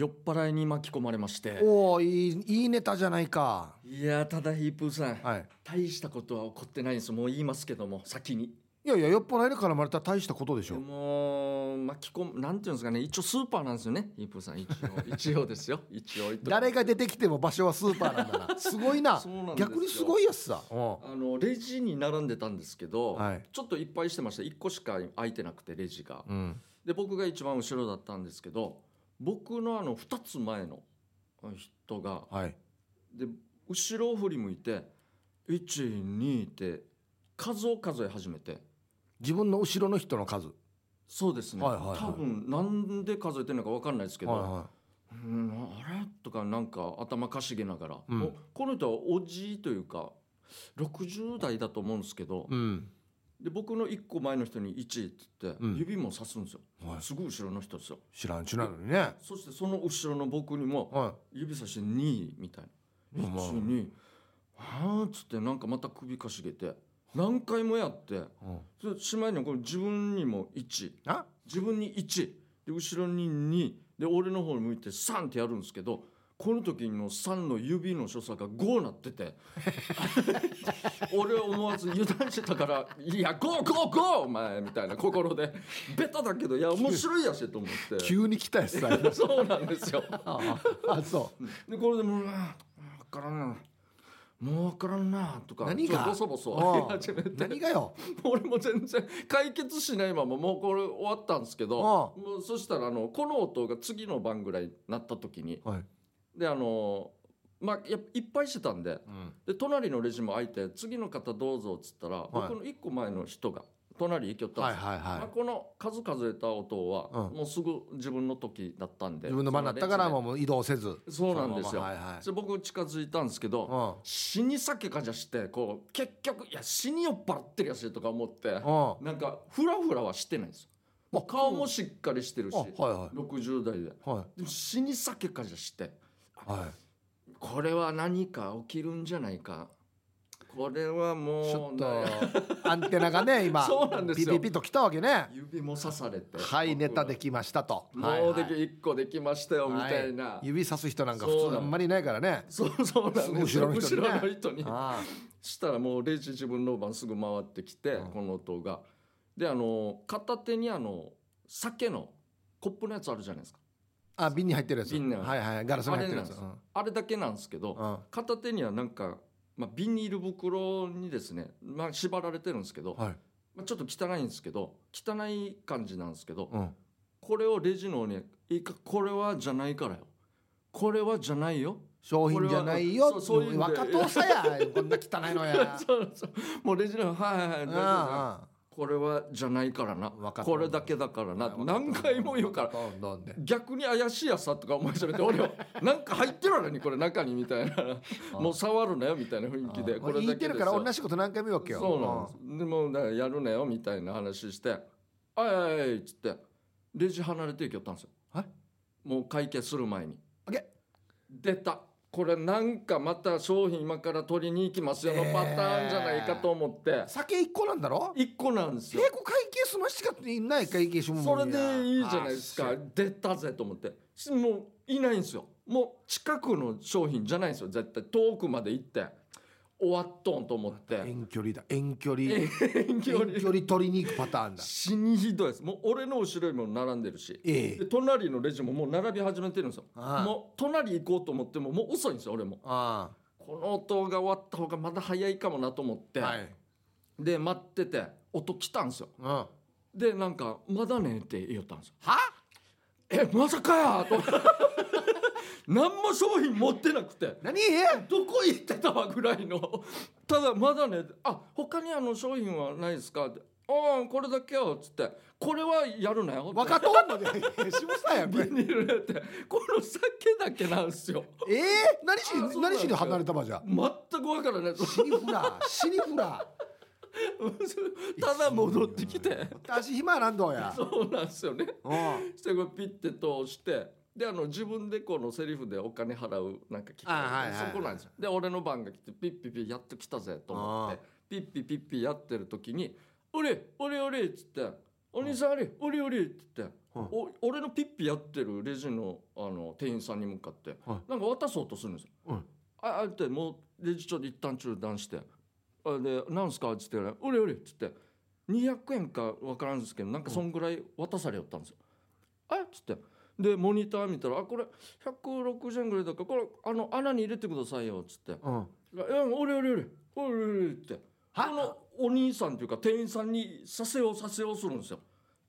酔っ払いに巻き込まれまして。おおいいいいネタじゃないか。いやただヒープーさん。はい。大したことは起こってないんです。もう言いますけども先に。いやいや酔っ払いに絡まれたら大したことでしでょも巻き込むなんていうんですかね。一応スーパーなんですよね。ヒープーさん。一応。一応ですよ。一応。誰が出てきても場所はスーパーなんだな。すごいな。そうなんですよ。逆にすごいやつさうん。あのレジに並んでたんですけど、はい。ちょっといっぱいしてました。1個しか空いてなくてレジが。うん。で僕が一番後ろだったんですけど僕のあの2つ前の人がはい。で後ろを振り向いて12って数を数え始めて。自分の後ろの人の数？そうですね、はいはいはい。多分なんで数えてるのか分かんないですけど、はいはうんあれ？とかなんか頭かしげながら、うん。おこの人はおじいというか60代だと思うんですけど、いうんで僕の1個前の人に1って言って、うん。指も指すんですよ、はい。すぐ後ろの人ですよ。知らんちなのにね。そしてその後ろの僕にもは指さして2みたいな。うんまあ。12はあっつってなんかまた首かしげて何回もやっていうん。しまいにはこれ自分にも1あ？自分に1で後ろに2で俺の方に向いて3ってやるんですけどこの時の3の指の所作が5なってて。俺は思わず油断してたから「いや5 5 5お前」みたいな心でベタだけどいや面白いやしと思って。急に来たやつさ そうなんですよ。ああそでこれでもうあ分からんな。もう分からんなとか何が？ボソボソ始めうて。何がよ？俺も全然解決しないままもうこれ終わったんですけどあもうそしたらあのこの音が次の番ぐらいになった時にはいであのまあやいっぱいしてたんでうん。で隣のレジも開いて次の方どうぞっつったら、僕の一個前の人が隣行きよったんはいですよ、はいはまあ、この数数えた音は、うん。もうすぐ自分の時だったんでい自分の番だったからもう移動せず。そうなんですよ。ままはいはい。で僕近づいたんですけど、うん。死に酒かじゃしてこう結局いや死に酔っ払ってるやしとか思ってうん。なんかフラフラはしてないんですよ。顔もしっかりしてるしあはいはい。60代で。はでも死に酒かじゃしてい。はこれは何か起きるんじゃないか。これはもういちょっとね アンテナがね今そうなんですよ。ピピピと来たわけね。指も刺されて。はいネタできましたと。もはいうはい。でき1個できましたよみたいな、はい指さす人なんか普通あんまりいないからね。そうそうなんですよ。後ろの人にね。後ろの人に。あしたらもうレジ自分の番すぐ回ってきて、うん。この音が。であの片手にあの酒のコップのやつあるじゃないですかあ瓶に入ってるやつ。瓶にはいはいガラスに入ってるやつ。あれだけなんですけど、うん。うん片手にはなんか、まあ、ビニール袋にですね、まあ、縛られてるんですけど、はい。まあ、ちょっと汚いんですけど汚い感じなんですけど、うん。これをレジのねいいかこれはじゃないからよ。これはじゃないよ。商品じゃないよ。そういう若とさや。こんな汚いのや。そうそう。もうレジの「はいはいはい。大丈夫ですあこれはじゃないからな。これだけだからな。何回も言うから。逆に怪しいやつさとか思い始めて俺は。なんか入ってるのにこれ中にみたいな。もう触るなよみたいな雰囲気でこれだけ言ってるから同じこと何回も言うわけよ。そうなんです。でもやるなよみたいな話して「あいあいあい」っつってレジ離れていきよったんですよ。はいもう会計する前に。出たこれなんかまた商品今から取りに行きますよのパターンじゃないかと思って。酒一個なんだろ？1個なんですよ。稽古会計済ましかっていない会計しもそれでいいじゃないですか。出たぜと思って。もういないんですよ。もう近くの商品じゃないんですよ。絶対遠くまで行って終わっとんと思って。遠距離だ。遠距離。遠距離。遠距離取りに行くパターンだ。死にひどいです。もう俺の後ろにも並んでるし。ええ。で隣のレジももう並び始めてるんですよ。もう隣行こうと思ってももう遅いんですよ俺も。あこの音が終わった方がまだ早いかもなと思って、あはい。で待ってて音来たんですよ。でなんか「まだね」って言ったんですよ。えまさかやと何も商品持ってなくて。何？どこ行ってたわぐらいの。ただまだねあ他にあの商品はないですか？ってああこれだけよっつって。これはやるなよ分かっとんので下さやビニールで。ってこの酒だけなんですよ。ええ何し何しに離れたばじゃ全く分からない。死にフラ死にフラただ戻ってきて。足暇なんどうや。そうなんですよね。うん。そしてこれピッて通してであの自分でこのセリフでお金払うなんか聞あはいはいはいそこなんですよ。で俺の番が来てピッピッピッやっと来たぜと思ってピッピッピッピやってる時に「おれおれおれ」っつって「お兄さんあれおれおれ」って言ってうん。お俺のピッピやってるレジのあの店員さんに向かって、はなんか渡そうとするんですよ。うん。ああってもうレジちょっと一旦中断して「あでなんすか?」っつって「うれうれ」っつって200円か分からんですけどなんかそんぐらい渡されよったんですよ。あっつってでモニター見たら「あこれ160円ぐらいだからこれあの穴に入れてくださいよ」っつってうん「いや俺俺俺俺俺俺」ってはこのお兄さんというか店員さんにさせようさせようするんですよ。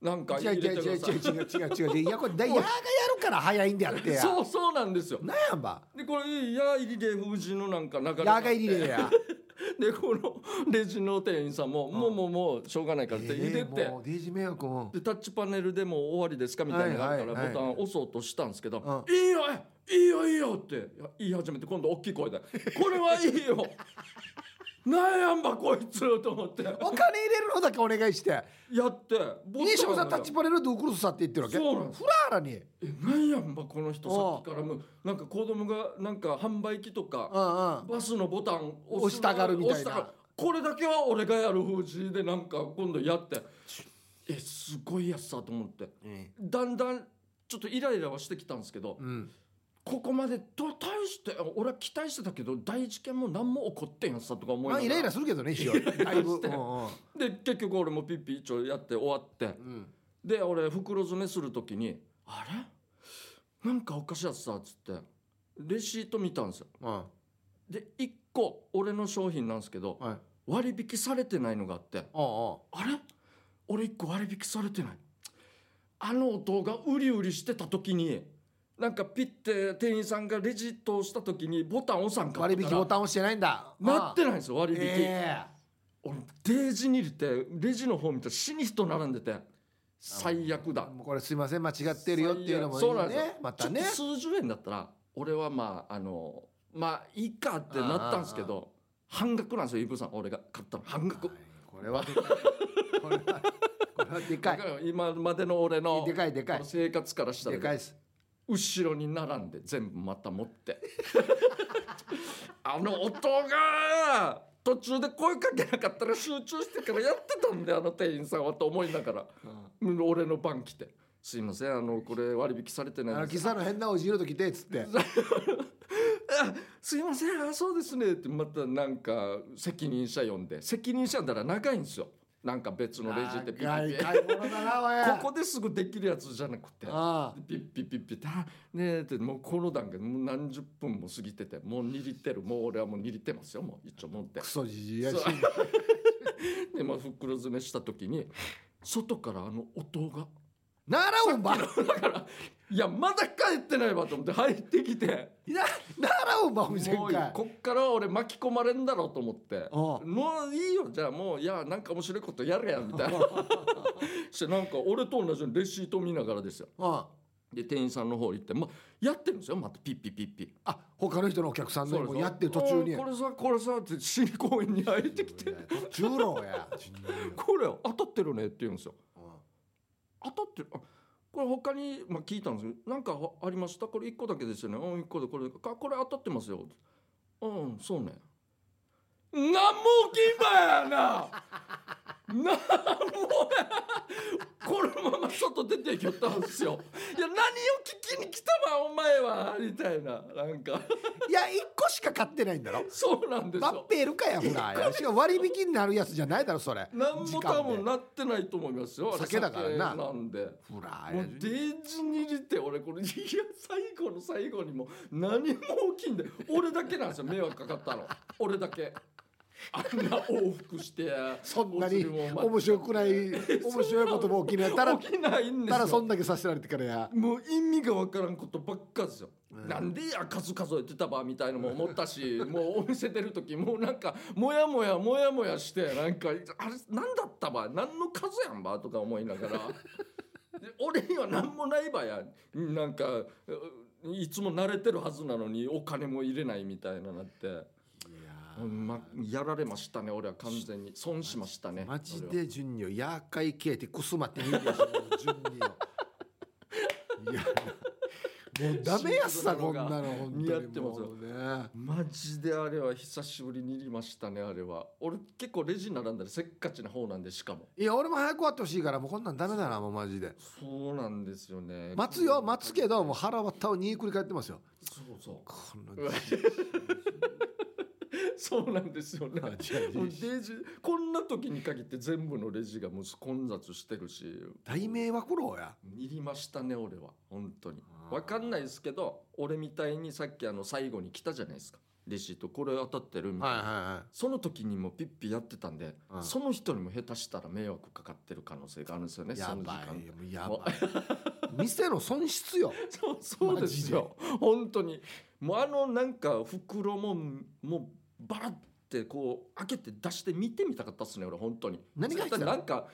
なんか違う入れ違う違うてください。違う違う違う違ういやこれだ矢がやるから早いんであってやそうそうなんですよ。なんやんばでこれ「や入りで封じのなんか流れがあって矢が入りでやでこのレジの店員さんも「もうもうもうしょうがないから」って入れえて、ーもうデイジー迷惑も。でタッチパネルでもう終わりですかみたいなのがあるからボタン押そうとしたんですけど「ういいよえいいよいいよ」って言い始めて今度大きい声で「これはいいよなんやんばこいつ」と思って。お金入れるのだけお願いして。やって。ボ西本さんタッがチパネルドゥクルスさって言ってるわけ？そうなんフラーラに。えなんやんばこの人さっきからもう。なんか子供がなんか販売機とかバスのボタン押したがるみたいな。これだけは俺がやる風じでなんか今度やって。えすごいやつさと思って。だんだんちょっとイライラはしてきたんですけどうんここまでと対して俺は期待してたけど大事件も何も起こってんやつさとか思いながら。まあイライラするけどね 一応だいぶ。で結局俺もピッピ一応やって終わって。うん。で俺袋詰めする時に「あれ？なんかおかしいやつさ」っつって。レシート見たんですよ。うん。で1個俺の商品なんですけどはい。割引されてないのがあって。あれ？俺1個割引されてない。あの音がウリウリしてた時になんかピッて店員さんがレジ通した時にボタン押さんか割引ボタン押してないんだ。なってないんですよ割引、え俺デージに入れてレジの方見たら死に人並んでて最悪だ。これすいません間違ってるよっていうのもいいそうなんですよ。ねまたね。数十円だったら俺はまああのまあいいかってなったんですけど半額なんですよイブさん。俺が買ったの。半額。はい。これはでかいこれはでかい。今までの俺のでかいでかい。生活からしたらでかいです後ろに並んで全部また持って。あの音が途中で声かけなかったら集中してからやってたんであの店員さんはと思いながら、俺の番来て「すいませんあのこれ割引されてないんです。あの喫茶の変なおじいの時でっつって。あすいませんあそうですね」ってまたなんか責任者呼んで。責任者呼んだら長いんですよなんか別のレジでピッピッここですぐできるやつじゃなくてあピッピッピッピッあねえってもうこの段階もう何十分も過ぎててもう握ってる。もう俺はもう握ってますよもう一応持って。クソじじいやし でまあ袋詰めした時に外からあの音が。ならおんばだからいやまだ帰ってないわと思って入ってきて。なならおんばお店もうかいこっから俺巻き込まれんだろうと思って。もういいよじゃあもういやなんか面白いことやれやみたいな。してなんか俺と同じようにレシート見ながらですよ。うんで店員さんの方行って、まあ、やってるんですよ。またピッピッピッピあ他の人のお客さんのもやってる途中に。これさこれさって新公園に入ってきて。途中ろやこれ当たってるねって言うんですよ。当たってるあこれ他に、まあ、聞いたんですけどなんかありました？これ1個だけですよね。うん1個でこれかこれ当たってますよ。うんそうね。なんも起きんばやな！なんもやこのまま外出てきよったんですよ。いや何を聞きに来たわお前はみたいななんか。いや一個しか買ってないんだろ。そうなんですマッよペールかやほらやしかも割引になるやつじゃないだろそれ。何も多分なってないと思いますよ酒だからな。酒なんで。ほらもうデージに入れて俺これいや最後の最後にもう何も起きんで俺だけなんですよ迷惑かかったの。俺だけあんな往復してそんなに面白くない面白いことも起きない。たら起きないんですたらそよんだけさせられてからや。もう意味がわからんことばっかですよ、うん。なんでや数数えてたばみたいのも思ったし もうお店出る時もうなんかモヤモヤモヤモヤしてなんかあれ何だったば何の数やんばとか思いながら。で俺には何もないばや。なんかういつも慣れてるはずなのにお金も入れないみたいななって、うんま、やられましたね俺は完全に。損しましたねマジで順によやかいけってくすまってみるでしょ順によ。いやもうダメやっさこんなの本当に。似合ってね。マジであれは久しぶりに入りましたねあれは。俺結構レジ並んだらせっかちな方なんでしかも。いや俺も早く終わってほしいからもうこんなんダメだなもうマジで。そうなんですよね。待つよ待つけどもう腹割ったを2繰り返ってますよ。そうそう。この そうなんですよね。もうレジ。こんな時に限って全部のレジがもう混雑してるし。大迷惑ろうやいりましたね俺は本当に。わかんないですけど俺みたいにさっきあの最後に来たじゃないですか。レシートこれ当たってるみたいな、はいはいはい。その時にもピッピやってたんで、うん。その人にも下手したら迷惑かかってる可能性があるんですよねやば間。いやばい。店の損失よ。そうそうですよ。本当に。もうあのなんか袋ももうバラってこう開けて出して見てみたかったっすね俺本当に。何が入ってたの？なんか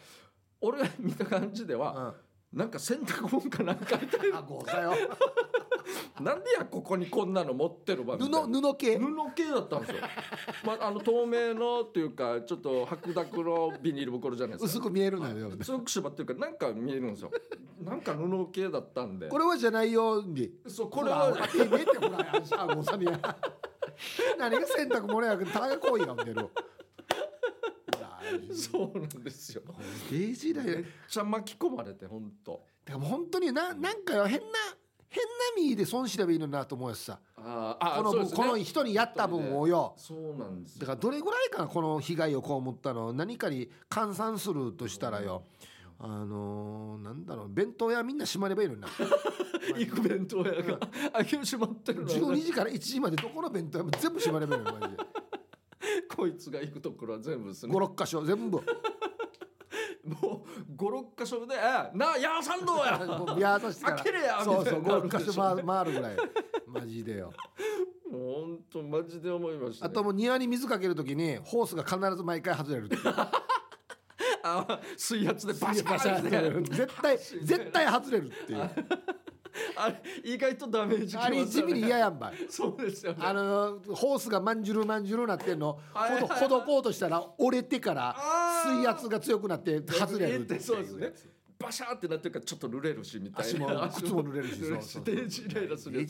俺が見た感じでは、なんか洗濯物かなんか入ってる。あごさよ。なんでやここにこんなの持ってるわ布布系？布系だったんですよ、まあ、あの透明のっていうかちょっと白濁のビニール袋じゃないですか。薄く見えるんだよ強く縛っていうかなんか見えるんですよ。なんか布系だったんで。これはじゃないよに。そうこれはは見えてほらあごさにや 何が洗濯物やけどたが行為が見てる。そうなんですよ。デイジーだよ。めっちゃ巻き込まれて本当だから本当にななんかよ変な変な身で損すればいいのになと思うやつさ。あーあこのね。この人にやった分をよ。そうなんですよ。だからどれぐらいかなこの被害を被ったの。何かに換算するとしたらよ。あのー、なんだろう。弁当屋みんな閉まればいいのにな行く弁当屋が。あ今日閉まってるの？12時から1時までどこの弁当屋も全部閉まればいいのにマジで。こいつが行くところは全部ですね56箇所全部。もう56箇所で「なあヤーサンドや!」もうやさしてから開けれやそうそうみたいな56箇所回る回るぐらいマジでよもう本当マジで思いました、ね、あともう庭に水かけるときにホースが必ず毎回外れるあ水圧でバシバシャ絶対絶対外れるっていうあれ意外とダメージきあれますよね。地味に嫌やんばい。そうですよね。あのホースがまんじゅるまんじゅるなってんの。ほどほどこうとしたら折れてからあー。水圧が強くなって外れるってそうですね。バシャーってなってるからちょっと濡れるしみたいな。靴も濡れるし濡れるそうそう。デージイライラするや。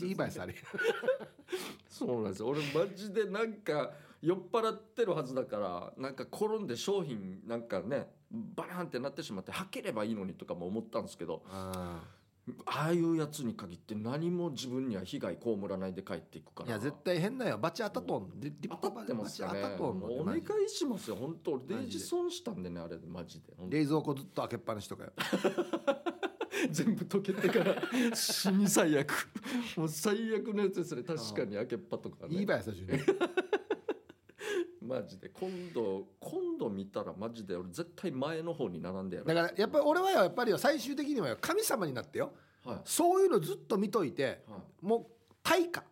そうなんですよ。俺マジでなんか酔っ払ってるはずだからなんか転んで商品なんかねバランってなってしまって履ければいいのにとかも思ったんですけどあああいうやつに限って何も自分には被害被らないで帰っていくから。ーいや絶対変だよ。バチ当たっとんでリ当たってますかね。バチ当たっとんもうお願いしますよ。本当俺デージ損したんでねあれマジで。冷蔵庫ずっと開けっぱなしとかよ。全部溶けてから。死に最悪。もう最悪のやつですね。確かに開けっぱとかね。いいばい最初にマジで。今度今度見たらマジで俺絶対前の方に並んでやる。だからやっぱり俺はよやっぱりよ最終的にはよ神様になってよ。はい。そういうのずっと見といてはい。もう対価、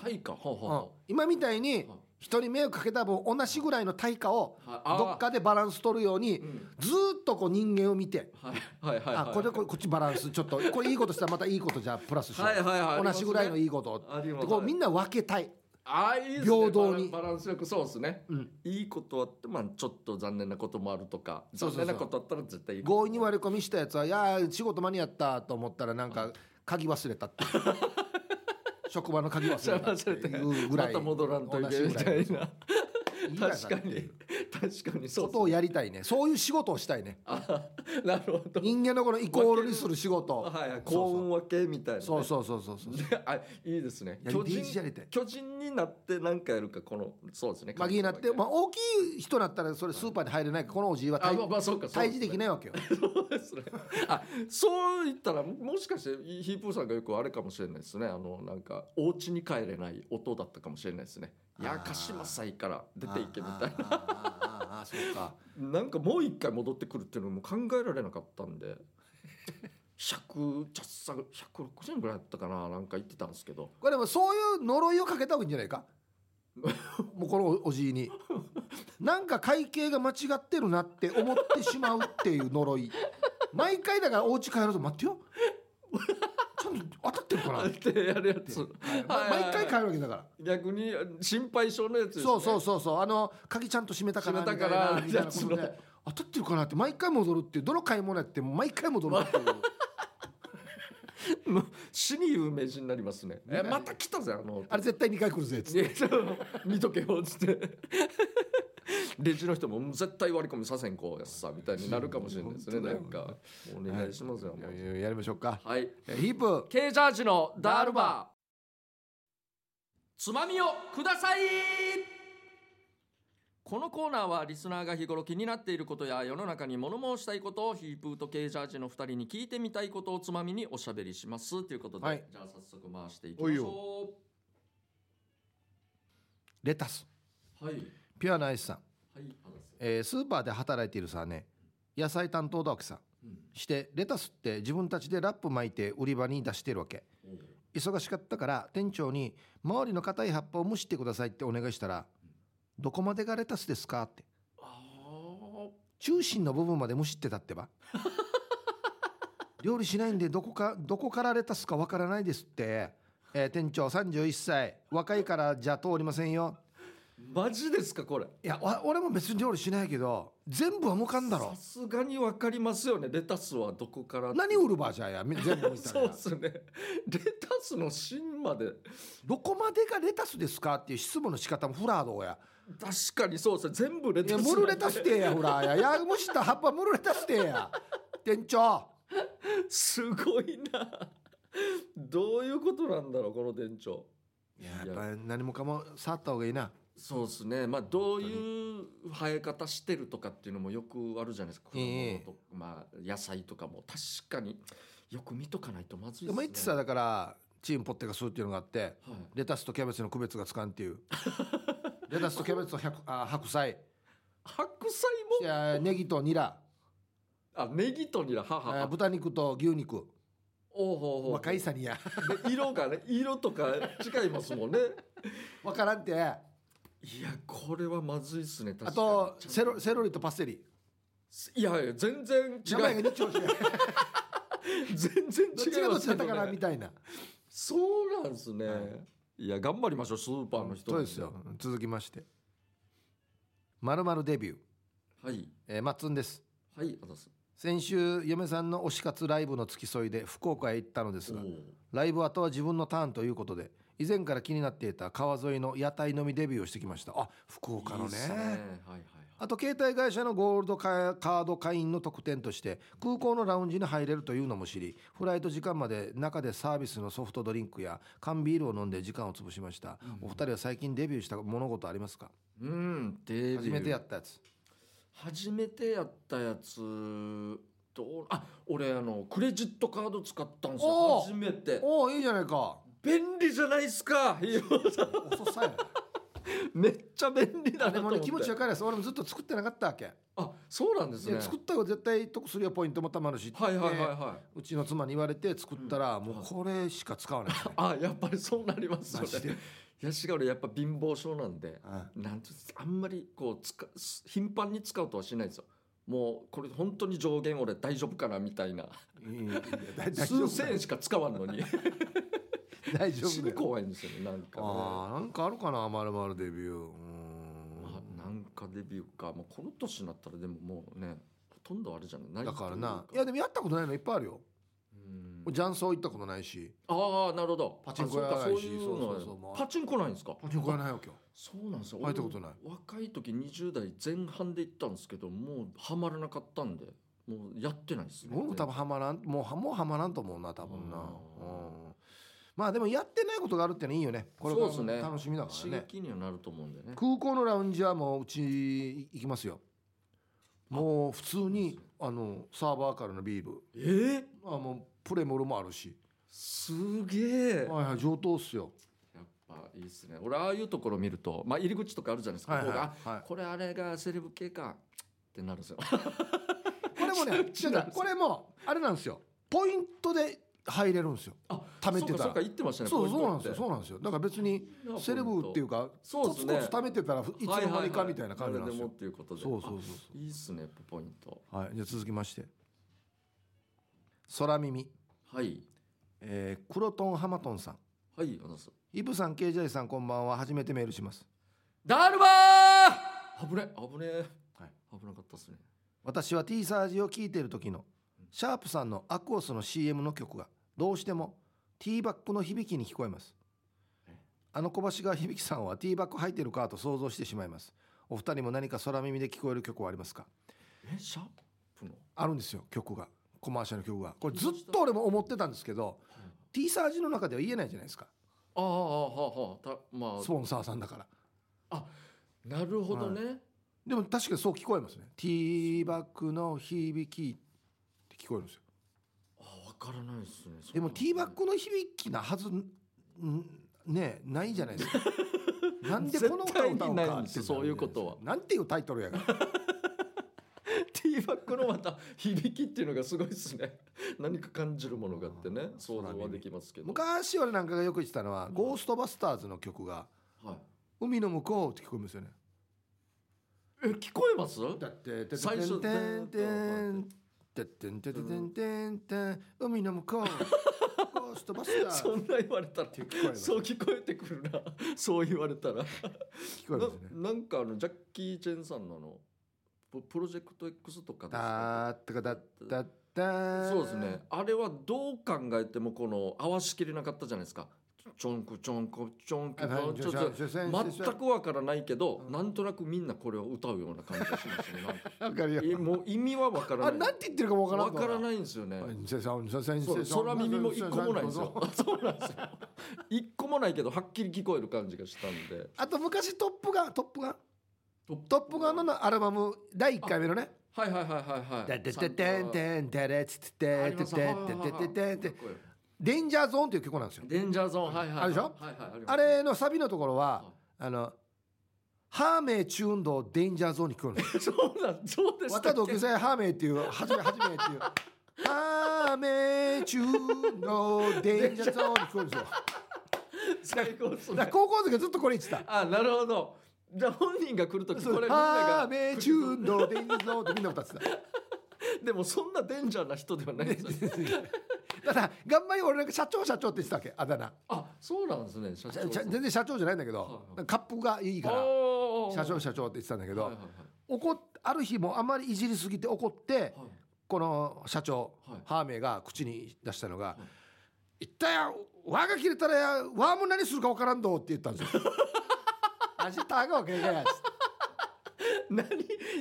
対価はあうん。は今みたいに人に迷惑かけた分同じぐらいの対価をどっかでバランス取るようにうん。ずーっとこう人間を見て。はいあこれこれこっちバランス。ちょっとこれいいことしたらまたいいことじゃあプラスしよはいはいはい。う同じぐらいのいいことこうみんな分けたいああいいですね平等に。バランスよくそうですね。うん。いいことあってまあちょっと残念なこともあるとか残念なことあったら絶対いい。強引に割り込みしたやつは「いやー仕事間に合った」と思ったらなんか鍵忘れたって 職場の鍵忘れたっていうぐらい また戻らんといけみたいな確かに。確かにそうことをやりたいね。そういう仕事をしたいね。あなるほど。人間のこのイコールにする仕事。はいはい幸運分けみたいなね。そうそうそうそうそう。で あいいですね。や巨人巨人になって何かやるかこのそうですね。マギになって、まあ、大きい人だったらそれスーパーに入れないからこのおじいはあ退まあまあそうかそう退治できないわけよ。そうですね。あそう言ったらもしかしてヒープーさんがよくあれかもしれないですね。あのなんかお家に帰れない音だったかもしれないですね「いや鹿島祭から出ていけ」みたいな。ああそうかなんかもう一回戻ってくるっていうのも考えられなかったんで100ちゃっさ160ぐらいだったかななんか言ってたんですけどこれでもそういう呪いをかけた方がいいんじゃないかもうこのおおじいになんか会計が間違ってるなって思ってしまうっていう呪い毎回だからお家帰ると待ってよちゃんと当たってるかなあって。やるやつま毎回帰るわけだから。逆に心配性のやつね。そうそうそうそう。あの鍵ちゃんと閉めたかな閉めたからみたいなみたいなことやで当たってるかなって。毎回戻るっていうどの買い物やっても毎回戻るっていう。もう死に有名人になりますね。えまた来たぜあのあれ絶対2回来るぜっつって。見とけよっつって レジの人も絶対割り込みさせんこうやっさみたいになるかもしれないですねなんか。お願いしますよ、もう。ややりましょうか。はい。えヒープ。K ジャージのダールバー。つまみをください。このコーナーはリスナーが日頃気になっていることや世の中に物申したいことをヒープーと K ジャージの2人に聞いてみたいことをつまみにおしゃべりします。ということで、はい。じゃあ早速回していきましょレタス。うはいピュアナアイスさん、はいえースーパーで働いているさね。野菜担当だわけさうん。してレタスって自分たちでラップ巻いて売り場に出してるわけ。おう。忙しかったから店長に周りの硬い葉っぱを蒸してくださいってお願いしたら「どこまでがレタスですか?」って。あ中心の部分まで蒸しってたってば。料理しないんでどこかどこからレタスかわからないですって、えー店長31歳。若いからじゃ通りませんよ。ーマジですかこれ？いやわ俺も別に料理しないけど全部は向かんだろ。さすがにわかりますよね。レタスはどこから何売るばじゃあやみ全部そうらっすね。レタスの芯まで。どこまでがレタスですかっていう質問の仕方もフラードや。確かにそうですね。全部レタスムルレタスてやフラーや。や蒸した葉っぱムルレタスてや。店長。すごいな。どういうことなんだろうこの店長。いややっぱり何もかも触った方がいいなそうですね。まあどういう生え方してるとかっていうのもよくあるじゃないですか。果え。え物とまあ野菜とかも。確かに。よく見とかないとまずいですね。でもいつさだからチームポッテがするっていうのがあってはい。レタスとキャベツの区別がつかんっていう。レタスとキャベツと白あ白菜。白菜も？いやネギとニラ。あネギとニラ。ははあは豚肉と牛肉。おうほうほう若いさにやで色がね色とか違いますもんね。わからんっていやこれはまずいっすね確かあにとセロセロリとパセリ。いやいや全然違う。全然違いどっちかなみねたいな。そうなんですね、、はい。や頑張りましょうスーパーの人もそうですよ。続きまして。まるまるデビュー、はい。えー、マッツンです。はいあざっす先週嫁さんの推し活ライブの付き添いで福岡へ行ったのですがライブ後は自分のターンということで以前から気になっていた川沿いの屋台飲みデビューをしてきました。あ福岡のね。はいはいはい。あと携帯会社のゴールドカカード会員の特典として空港のラウンジに入れるというのも知りフライト時間まで中でサービスのソフトドリンクや缶ビールを飲んで時間を潰しました、うん。お二人は最近デビューした物事ありますか？うんデビュー。初めてやったやつ。初めてやったやつどうあ俺あのクレジットカード使ったんですよ。初めて。おおいいじゃないか便利じゃないですか。遅さやめっちゃ便利だなでもね気持ちわかるやつ俺もずっと作ってなかったわけ。あそうなんですね。で作った方が絶対得するよポイントもたまるしはいはいはいはうちの妻に言われて作ったらもうこれしか使わない、ね いあやっぱりそうなりますよね。いやしか俺やっぱ貧乏症なんでうん。なんてあんまりこう使頻繁に使うとはしないんですよ。もうこれ本当に上限俺大丈夫かなみたいな。数千円しか使わんのに 大丈死夫だよ。に怖いんですよねなんかね。あーなんかあるかなまるまるデビュー。うーん。あなんかデビューか、まあ、この年になったらでももうねほとんどあれじゃない。だからとな。いやでもやったことないのいっぱいあるよ。うん。雀荘行ったことないし。ああなるほど。パチンコ屋あそうかないしそうそうそうまあパチンコないんですか？パチンコやないわけよ。そうなんですよ。入ったことない。俺若い時20代前半で行ったんですけどもうハマらなかったんでもうやってないですね。僕も多分ハマらんもうはもうハマらんと思うな多分な。あうんまあでもやってないことがあるってのはいいよね。これからそうですね。楽しみだから刺ね激にはなると思うんでね。空港のラウンジはもううち行きますよ。もう普通にあのサーバーからのビールえ？えあもうプレモルもあるし。すげえ。はいはい上等っすよ。やっぱいいですね。俺ああいうところ見るとまあ入り口とかあるじゃないですか、はいはいはい。これあれがセレブ系かってなるんですよ。これもね これもあれなんですよ。ポイントで入れるんですよ。あ貯めてたら。そうか言ってましたねそうそうなんですようそうなんですよ。だから別にセレブっていうかそうですね。コツコツ貯めてたらいつの間にかみたいな感じなんですよ。誰でもっていうことで。そうそうそうあいいっすねポイント。そうはいじゃあ続きまして。空耳。はい。えー、クロトンハマトンさん。はいあす。イブさん KJ さんこんばんは。初めてメールします。ダルバー！危ね危ねえ、はい。危なかったっすね。私は T サージを聴いている時のシャープさんのアクオスの CM の曲がどうしてもティーバッグの響きに聞こえます。あの小橋川響さんはティーバッグ履いてるか？と想像してしまいます。お二人も何か空耳で聞こえる曲はありますか？えシャープの？あるんですよ曲が。コマーシャルの曲が。これずっと俺も思ってたんですけど T サージの中では言えないじゃないですか。ああああはあたまスポンサーさんだから。あなるほどね、でも確かにそう聞こえますね。ティーバッグの響きって聞こえるんですよからないですねでもティーバッグの響きなはずんねないじゃないですか。なんでこの歌を歌うかんですよそういうことはなんていうタイトルやからティーバッグのまた響きっていうのがすごいですね。何か感じるものがあってね。想像はできますけど。昔俺なんかがよく言ってたのは「ゴーストバスターズ」の曲がはい「海の向こう」って聞こえますよね。え聞こえます？だって最初てんてんてんてんてんてんてんてん海の向こう。ゴーストバスターズそんな言われたらって聞こえますそう聞こえてくるな。そう言われたら。聞こえますね。ななんかあのジャッキー・チェンさんのあのププロジェクト X とかですかだーったかだったったそうですね。あれはどう考えてもこの合わしきれなかったじゃないですかちょんくちょんくちょんくちょんちょっと全くわからないけど、なんとなくみんなこれを歌うような感じがしますねなんか。もう意味はわからあない。なんて言ってるかもわからんわからないんですよね。せさんせさんそうせさん。空耳も一個もないんですよ。そうなんですよ。一個もないけどはっきり聞こえる感じがしたんで。あと昔トップガントップガン？トップトップガンのアルバム第1回目のね。はいはいはいはいはい。ててててんてんてれつってててててててててデンジャーゾーンっていう曲なんですよ。デンジャーゾーンはいはい。あるでしょ？はいはい。あれのサビのところははあのハーメイチューンドデンジャーゾーンに聞こえるんですよ。そうなんそうです渡同級生ハーメイっていうはじめはじめっていう。ハーメイチューンドデンジャーゾーンに聞こえるんですよ。最高ですね。高校生がずっとこれ言ってた。あなるほど。じゃあ本人が来るときこれみんなが。ハーメイチューンドデンジャーゾーンってみんな歌ってた。でもそんなデンジャーな人ではないですよただ頑張り俺なんか社長社長って言ってたわけあだ名。あそうなんですね社社社全然社長じゃないんだけど、はいはい。カップがいいから社長社長って言ってたんだけど、はいはいはい。怒っある日もあまりいじりすぎて怒ってはい。この社長、はいハーメイが口に出したのが「言ったや輪が切れたらや輪も何するか分からんど」って言ったんですよ。明日がわけがやつって何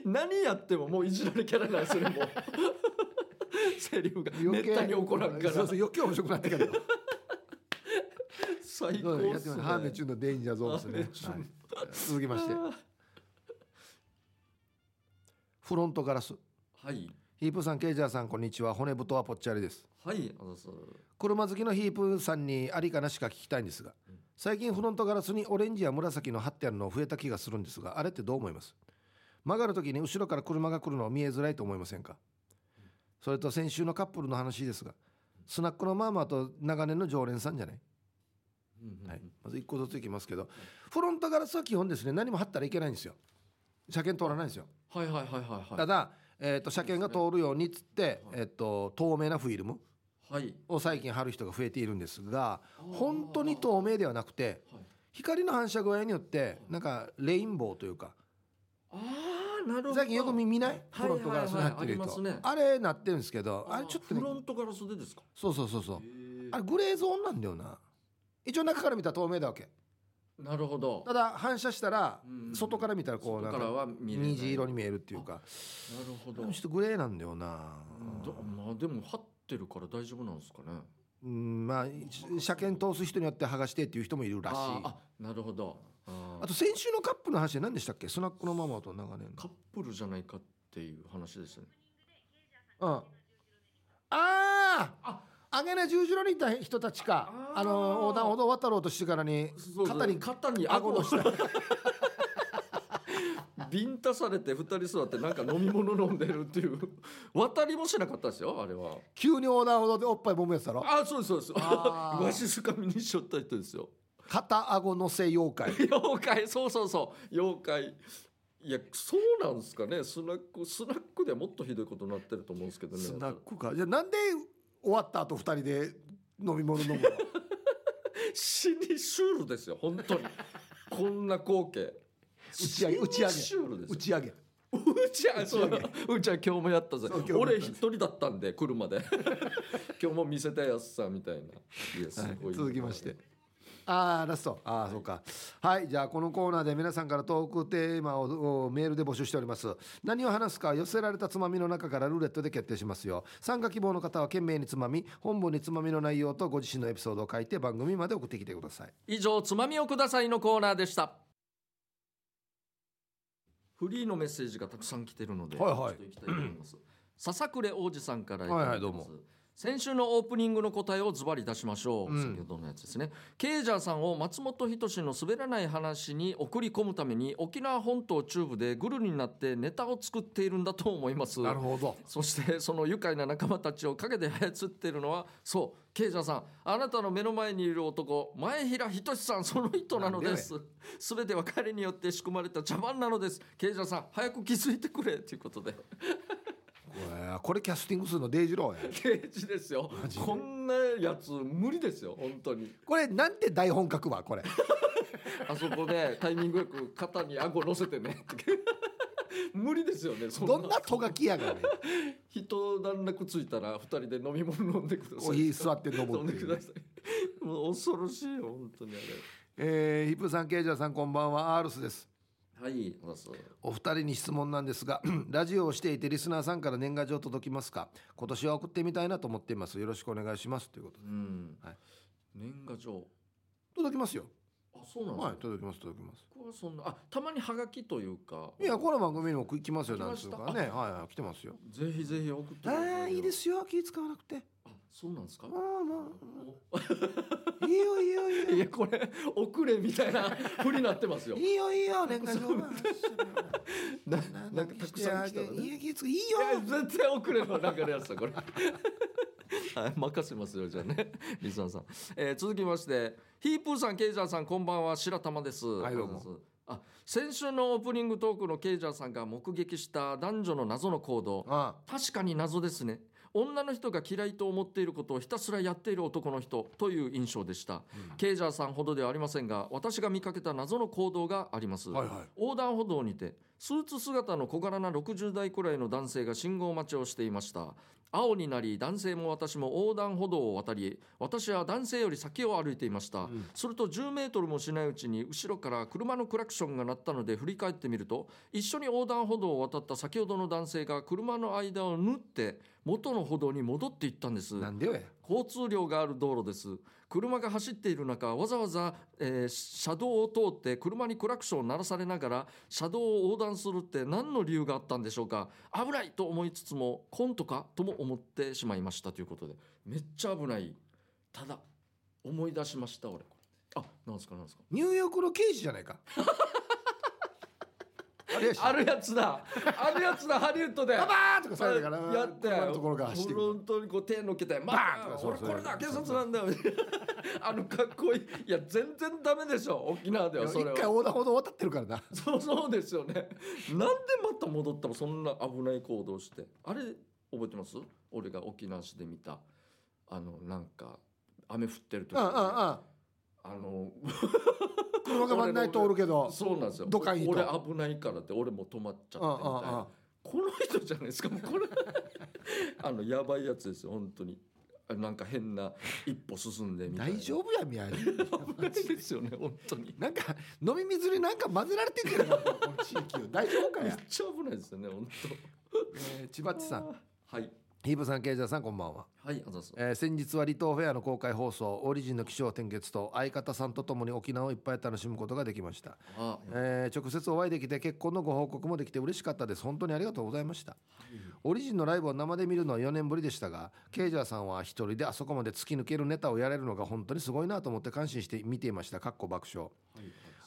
何やってももういじられキャラなんですよねも。う セリフがめったに怒らんから。そうそう余計面白くなってくる 最高っすね。ハーメイ中のデンジャーゾーンですね、はい。続きまして。フロントガラス。はい。ヒープさんケイジャーさんこんにちは。骨太はぽっちゃりです。はいあのそう車好きのヒープさんにありかなしか聞きたいんですが最近フロントガラスにオレンジや紫の貼ってあるの増えた気がするんですがあれってどう思います？曲がる時に後ろから車が来るの見えづらいと思いませんか？それと先週のカップルの話ですがスナックのマーマーと長年の常連さんじゃない、うんうんはい、まず1個ずついきますけどフロントガラスは基本ですね何も貼ったらいけないんですよ。車検通らないんですよ。はいはいはいはいはい。ただ、えー、と車検が通るようにっつって、えー、と透明なフィルムはい。を最近貼る人が増えているんですが本当に透明ではなくてはい。光の反射具合によってなんかレインボーというかああ最近よく見見ない？はいフロントガラスに貼ってる人。はいはいね。あれなってるんですけどあれちょっとね。フロントガラスでですか？そうそうそうそう。あれグレーゾーンなんだよな。一応中から見たら透明だわけ。なるほど。ただ反射したらうん。外から見たらこうなん外か虹色に見えるっていうか。なるほど。ちょっとグレーなんだよな。どまあでも貼ってるから大丈夫なんですかね。うんまあ車検通す人によって剥がしてっていう人もいるらしい。なるほどあと先週のカップの話で何でしたっけ？スナックのママと長年の。カップルじゃないかっていう話ですね。うん。あああげな十字路にいた人たちか。あの横断歩道渡ろうとしてからに肩に肩に顎の下 ビンタされて二人座ってなんか飲み物飲んでるっていう。渡りもしなかったですよあれは。急に横断歩道でおっぱい揉むやつだろ？あそうですそうです。わしづかみにしよった人ですよ肩顎のせ妖怪。妖怪そうそうそう。妖怪。いやそうなんですかね。スナックスナックではもっとひどいことになってると思うんですけどね。スナックか。じゃあなんで終わった後二人で飲み物飲むの？死にシュールですよ本当に。こんな光景。打ち上げ打ち上げ。シュールですよ。打ち上げ。打うちゃんそう。うちゃん今日もやったぜ。俺一人だったんで車で。今日も見せたやつさみたいな。いやすごい、続きましてああラスト。ああそうか。はいじゃあこのコーナーで皆さんからトークテーマをおメールで募集しております。何を話すか寄せられたつまみの中からルーレットで決定しますよ。参加希望の方は懸命につまみ本文につまみの内容とご自身のエピソードを書いて番組まで送ってきてください。以上つまみをくださいのコーナーでした。フリーのメッセージがたくさん来てるので、はいはい。ちょっと行きたいと思います。笹暮王子さんからいただいてます、はいはいどうも先週のオープニングの答えをズバリ出しましょう、うん。先ほどのやつですね。ケイジャーさんを松本人志の滑らない話に送り込むために沖縄本島中部でグルになってネタを作っているんだと思います。なるほど。そしてその愉快な仲間たちを陰で操っているのはそうケイジャーさん。あなたの目の前にいる男前平仁さんその人なのです。全ては彼によって仕組まれた茶番なのです。ケイジャーさん早く気づいてくれ。ということでこれキャスティングするのデイジローや。ケイジですよ。こんなやつ無理ですよ本当に。これなんて台本書くわこれ。あそこでタイミングよく肩に顎乗せてね。無理ですよねそどんなとがきやがね。一段落ついたら二人で飲み物飲んでください。コーヒー座って飲むっていう。ねでください。もう恐ろしいよ本当にあえーヒップさんケイジャーさんこんばんは。アールスです。れはいお二人に質問なんですが ラジオをしていてリスナーさんから年賀状届きますか？今年は送ってみたいなと思っています。よろしくお願いします。ということで。うん、はい。年賀状。届きますよ。あそうなんはい届きます届きます。ここはそんなあたまにハガキというか。いやこの番組にも来ますよなんつうかね。はいはい来てますよ。ぜひぜひ送ってああいいですよ気使わなくて。あそうなんですか？ああ。もういいよいいよいいよ。いやこれ遅れみたいなふりになってますよ。いいよいいよ年賀状はななんかたくさん来たらね。いいよ絶対遅れの中のやつだこれ。はい任せますよじゃあね。リスナーさん、えー続きましてヒープーさんケイジャーさんこんばんは白玉です。はいどうも。あ先週のオープニングトークのケイジャーさんが目撃した男女の謎の行動。あ。確かに謎ですね女の人が嫌いと思っていることをひたすらやっている男の人という印象でした、ケイジャーさんほどではありませんが私が見かけた謎の行動があります、はいはい。横断歩道にてスーツ姿の小柄な60代くらいの男性が信号待ちをしていました青になり男性も私も横断歩道を渡り私は男性より先を歩いていました、ん。すると10メートルもしないうちに後ろから車のクラクションが鳴ったので振り返ってみると一緒に横断歩道を渡った先ほどの男性が車の間を縫って元の歩道に戻っていったんです。なんでよ。や交通量がある道路です車が走っている中わざわざ、えー車道を通って車にクラクションを鳴らされながら車道を横断するって何の理由があったんでしょうか？危ないと思いつつもコントか？とも思ってしまいました。ということでめっちゃ危ない。ただ思い出しました俺。あなんですかなんですか？ニューヨークの刑事じゃないか。あるやつだ。あるやつだハリウッドで。ババーンとかされたから。やって。ところから走って本当にこう手のっけてババーンとかこれだ警察なんだよ。あのかっこいい。いや全然ダメでしょ沖縄ではそれは。一回横断歩道渡ってるからな。そうそうですよね。なんでまた戻ったのそんな危ない行動して。あれ覚えてます？俺が沖縄市で見た。あのなんか雨降ってる時うんうんうんあの車が真ん中通るけどそうなんですよ。どかんいいと。俺危ないからって俺も止まっちゃってみたいな。この人じゃないですか。もうこれ あのやばいやつですよ本当に。あなんか変な一歩進んでみたいな。大丈夫や宮城危ないですよね本当に。なんか飲み水になんか混ぜられてんじゃないか。この地域を。大丈夫かめっや、ちゃ危ないですよね本えー、千葉っちさん。当はいヒープさんケイジャーさんこんばんは。はいあざっす。えー先日は離島フェアの公開放送オリジンの気象転結と相方さんとともに沖縄をいっぱい楽しむことができました、あえー直接お会いできて結婚のご報告もできて嬉しかったです。本当にありがとうございました。オリジンのライブを生で見るのは4年ぶりでしたがケイジャーさんは一人であそこまで突き抜けるネタをやれるのが本当にすごいなと思って感心して見ていました。かっこ爆笑。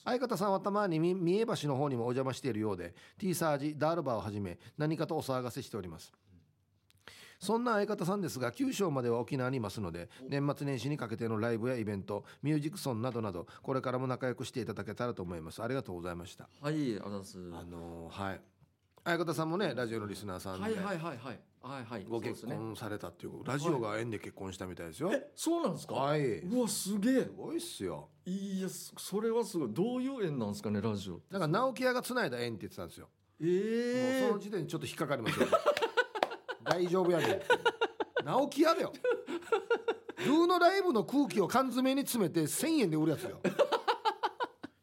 相方さんはたまにみ三重橋の方にもお邪魔しているようで T サージダールバーをはじめ何かとお騒がせしておりますそんな相方さんですが九州までは沖縄にいますので年末年始にかけてのライブやイベントミュージックソンなどなどこれからも仲良くしていただけたらと思います。ありがとうございました。はいあざっす。あのーはい。相方さんもねラジオのリスナーさんで、はいはいはいはい。はいはいご結婚されたっていうラジオが縁で結婚したみたいですよ、えそうなんですか？はい。すうわすげえ。ごいっすよ。いやそそれはすごい。どういう縁なんですかねラジオなんか直木屋がつないだ縁って言ってたんですよ。ええもうその時点でちょっと引っかかりますよ 大丈夫やねん。直木屋だよルーのライブの空気を缶詰に詰めて1000円で売るやつよ。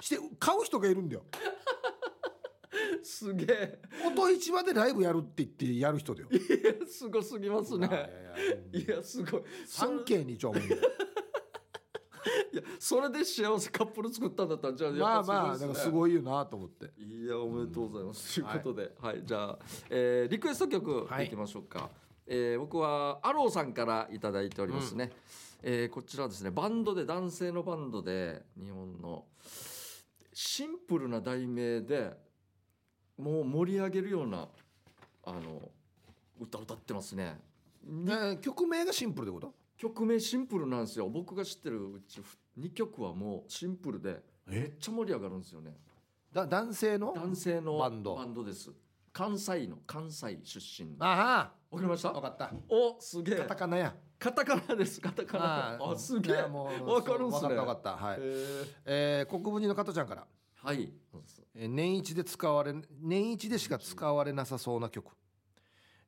して買う人がいるんだよ。すげえ。音市場でライブやるって言ってやる人だよ。いやすごすぎますね。いやすごい。それ三景にちょもいやそれで幸せカップル作ったんだったらじゃあまあまあだからすいごいよなと思って。いやおめでとうございます、とい。うことで、はい、じゃあ、えーリクエスト曲はい。いきましょうか、えー僕はアローさんからいただいておりますね、えーこちらはですねバンドで男性のバンドで日本のシンプルな題名でもう盛り上げるようなあの歌歌ってますね。にえー曲名がシンプルってこと？曲名シンプルなんですよ。僕が知ってるうち2曲はもうシンプルでめっちゃ盛り上がるんですよね。だ男性の？男性のバンド。です。関西の関西出身あわかりました？あ分かった。おすげえ。カタカナや。カタカナです。カタカナ。あすげえ。ねもうわかるんすね。そう分かった分かった。はい。えー、国分寺の加トちゃんから。はい。えー年一で使われ年一でしか使われなさそうな曲。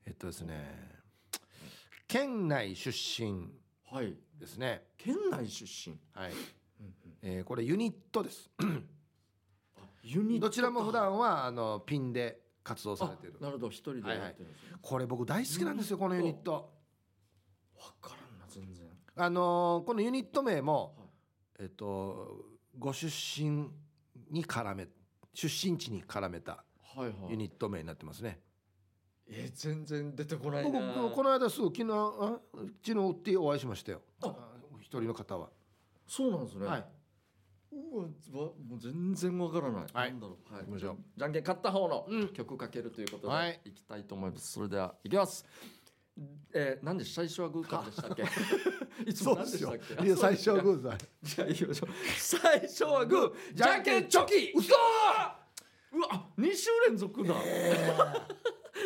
えっとですね県内出身はい。ですね。県内出身。はい、えーこれユニットです。あユニットどちらも普段はあのピンで活動されてる。あなるほど。一人でやってるんですね。これ僕大好きなんですよこのユニット。わからんな全然。あのーこのユニット名もはい。えっとご出身に絡め出身地に絡めたはいはい。ユニット名になってますねえー全然出てこない僕なこの間すぐ昨日あ昨日売ってお会いしましたよ。あ。あ一人の方は。そうなんですね。はい。うわわもう全然わからない、はい。なんだろう、はい、行きましょう。じゃんけん勝った方のうん。曲かけるということで、はい。い、きたいと思います。それではいきます。えー、なんで最初はグーからでしたっけ？いつも何でしたっけ？いや最初はグーだじゃあ行きましょう。最初はグー。じゃんけんチョキ嘘うわ2週連続だ、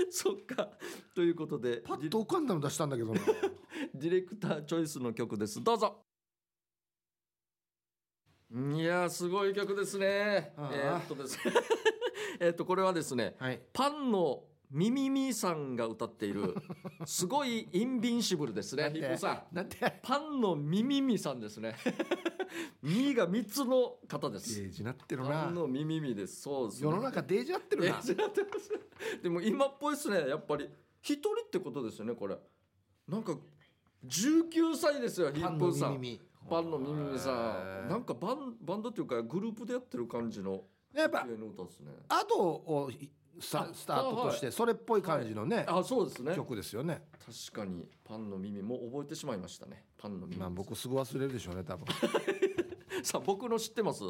そっか。ということでパッと浮かんだの出したんだけどな。ディレクターチョイスの曲です。どうぞ。いやーすごい曲ですね。えーっとですね。えーっとこれはですねはい。パンのミミミさんが歌っているすごいインビンシブルですねヒップさん。なんてパンのミミミさんですね。ミが三つの方です。デージなってるパなンのミミミです。そうです、ね、世の中デージなってるな。でも今っぽいですね。やっぱり一人ってことですよねこれ。なんか19歳ですよヒパンのップさん耳パンのミミミさん。なんかバンバンドっていうかグループでやってる感じのやっぱ系の歌ですね。アドをスあタスタートとしてそれっぽい感じのねあそうですね。曲ですよね。確かにパンの耳も覚えてしまいましたね。パンの耳、まあ僕すぐ忘れるでしょうね多分。さあ僕の知ってます？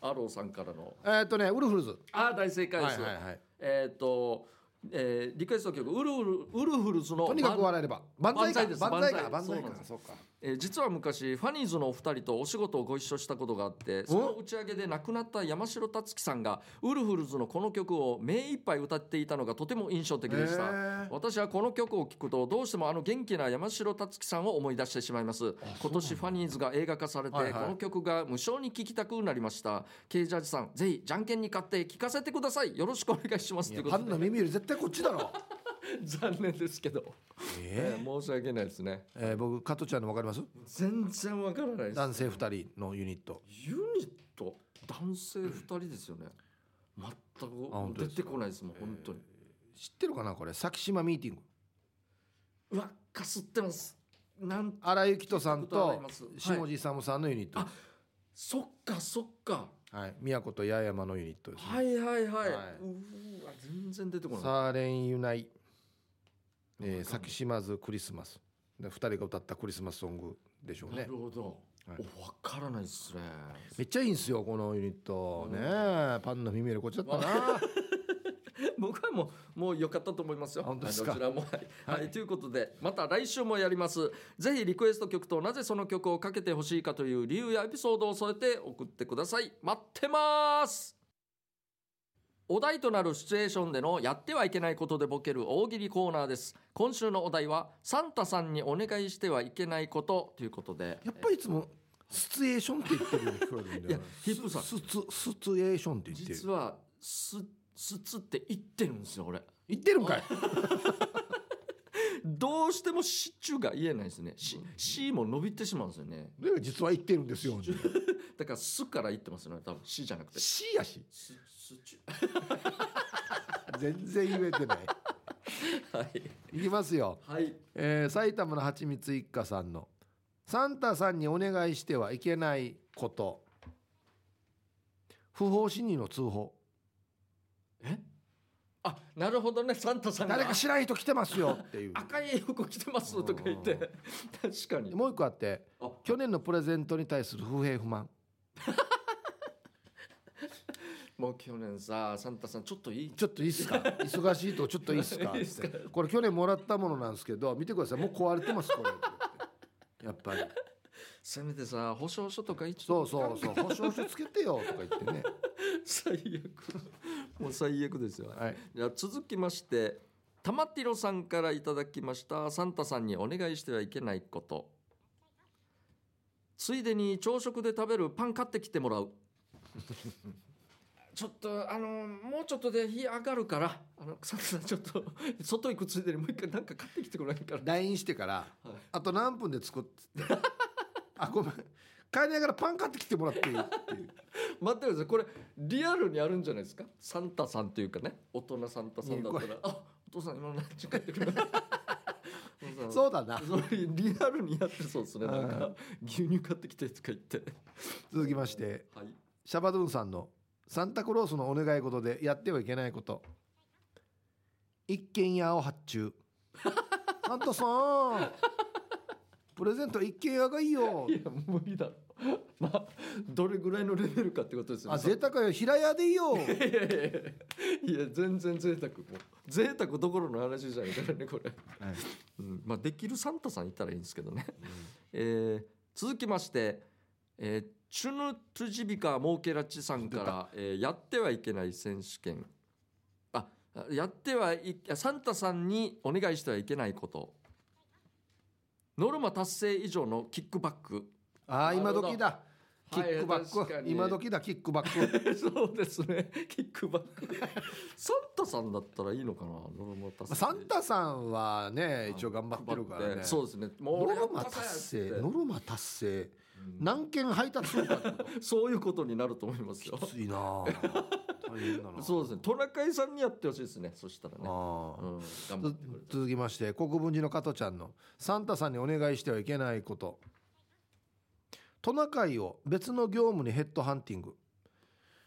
アローさんからの。えっとねウルフルズ。あ大正解です、はいはいはい。えっ、と、えーリクエスト曲ウルフルウルフルズのとにかく笑えれば。万歳か。万歳です。万歳か。万歳か。そうかえー実は昔ファニーズのお二人とお仕事をご一緒したことがあってその打ち上げで亡くなった山城達樹さんがウルフルズのこの曲を目いっぱい歌っていたのがとても印象的でした、へー。私はこの曲を聴くとどうしてもあの元気な山城達樹さんを思い出してしまいます。今年ファニーズが映画化されて、はいはい。この曲が無償に聴きたくなりました。ケイジャージさんぜひじゃんけんに勝って聴かせてください。よろしくお願いします。いということで。ンの耳より絶対こっちだろ 残念ですけど、え？えー申し訳ないですね。えー僕加トちゃんの分かります？全然わからないです。男性二人のユニット。ユニット？男性二人ですよね。全あく本当です出てこないですもん本当に。知ってるかなこれ？先島ミーティング。うわかすってます。なん荒井由紀人さんこと下地勇さんのユニット。あそっかそっか。はい。宮古と八重山のユニットですね。はいはいはい、はい。うーわ全然出てこない。サーレンユナイ、えー、先島津クリスマス。で2人が歌ったクリスマスソングでしょうね。なるほど、はい。おわからないですね。めっちゃいいんすよこのユニット。うん。ねパンの耳よりこっちだったな。僕はもうもう良かったと思いますよ。あ本当ですか？はいどちらも。はい、はい。はいということでまた来週もやります。ぜひリクエスト曲となぜその曲をかけてほしいかという理由やエピソードを添えて送ってください。待ってます。お題となるシチュエーションでのやってはいけないことでボケる大喜利コーナーです。今週のお題はサンタさんにお願いしてはいけないことということで。やっぱりいつもスツエーションって言ってるように聞こえるんだよいやヒップさん。スツスツエーションって言ってる。実はス筒って言ってるんですよ俺。言ってるんかい どうしてもシチュが言えないですね。し C も伸びてしまうんですよね。で実は言ってるんですよ だから「す」から言ってますよね多分「し」じゃなくて。C やし。すすチュ 全然言えてない。はい。いきますよ、はい。えー埼玉のはちみつ一家さんの。サンタさんにお願いしてはいけないこと。不法侵入の通報。え？あなるほどね。サンタさんが。誰か知らん人来てますよっていう。赤い服着てますとか言って。確かに。もう一個あってあ。去年のプレゼントに対する不平不満。もう去年さサンタさんちょっといい？ちょっといいっすか？忙しいとちょっといいっすか？いいっすか？ってこれ去年もらったものなんですけど見てください。もう壊れてますこれ。やっぱり。せめてさ保証書とか一そうそうそう。保証書つけてよとか言ってね。最悪もう最悪ですよ。はい。じゃあ続きまして玉ティロさんからいただきましたサンタさんにお願いしてはいけないこと。ついでに朝食で食べるパン買ってきてもらう。ちょっとあのもうちょっとで日上がるからあのサンタさんちょっと外行くついでにもう一回なんか買ってきてくれないから LINE してからはい。あと何分で作って。あごめん帰りながらパン買ってきてもらっていいっていう。待ってください。これリアルにあるんじゃないですか？サンタさんというかね。大人サンタさんだったら。あお父さん今何時帰ってくるう そうだな。それリアルにやってそうですね。なんか牛乳買ってきてとか言って。続きましてはい。シャバドゥンさんのサンタクロースのお願い事でやってはいけないこと。一軒家を発注。サンタさんプレゼント一軒家がいいよ。いや無理だろ。まあどれぐらいのレベルかってことですよ。あ贅沢よ。平屋でいいよ。いやいやいやいや。全然贅沢。もう贅沢どころの話じゃないからねこれ、うん、まあできるサンタさんいたらいいんですけどね、えー続きまして、えーチュヌ・トゥジビカ・モーケラッチさんから、えーやってはいけない選手権。あやってはいあサンタさんにお願いしてはいけないことノルマ達成以上のキックバック。ああ今時だ。キはいックバック、確かに。今時だキックバック。そうですね。キックバック。サンタさんだったらいいのかなノルマ達成。サンタさんはね一応頑張ってるからね。そうですね。もうノ俺ルマ達成ノルマ達成。うん何件配達するか そういうことになると思いますよ。きついなあ。大変だな。そうですね。トナカイさんにやってほしいですね。そしたらね、うん、続きまして国分寺の加トちゃんのサンタさんにお願いしてはいけないこと。トナカイを別の業務にヘッドハンティング。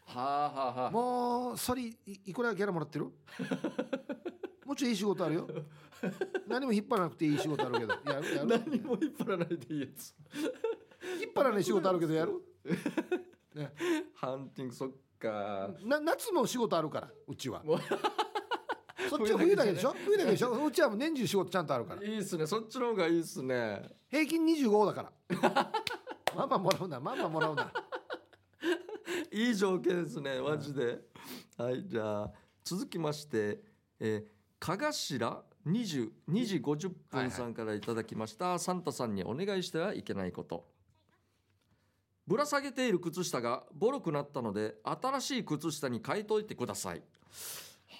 はあはあはあ。もうそれいいくらギャラもらってる？もうちょいいい仕事あるよ。何も引っ張らなくていい仕事あるけど。やるやる。何も引っ張らないでいいやつ引っ張らない仕事あるけどやる、ね、ハンティングそっか。な夏も仕事あるからうちは。そっちは冬だけでしょ？冬だけでしょ？うちはもう年中仕事ちゃんとあるから。いいっすね。そっちの方がいいっすね。平均25だから。ママもらうなママもらうな。いい条件ですねマジで。はいじゃあ続きましてえー、かがしら20 2時50分さんからいただきました、サンタさんにお願いしてはいけないことぶら下げている靴下がボロくなったので新しい靴下に変えといてください。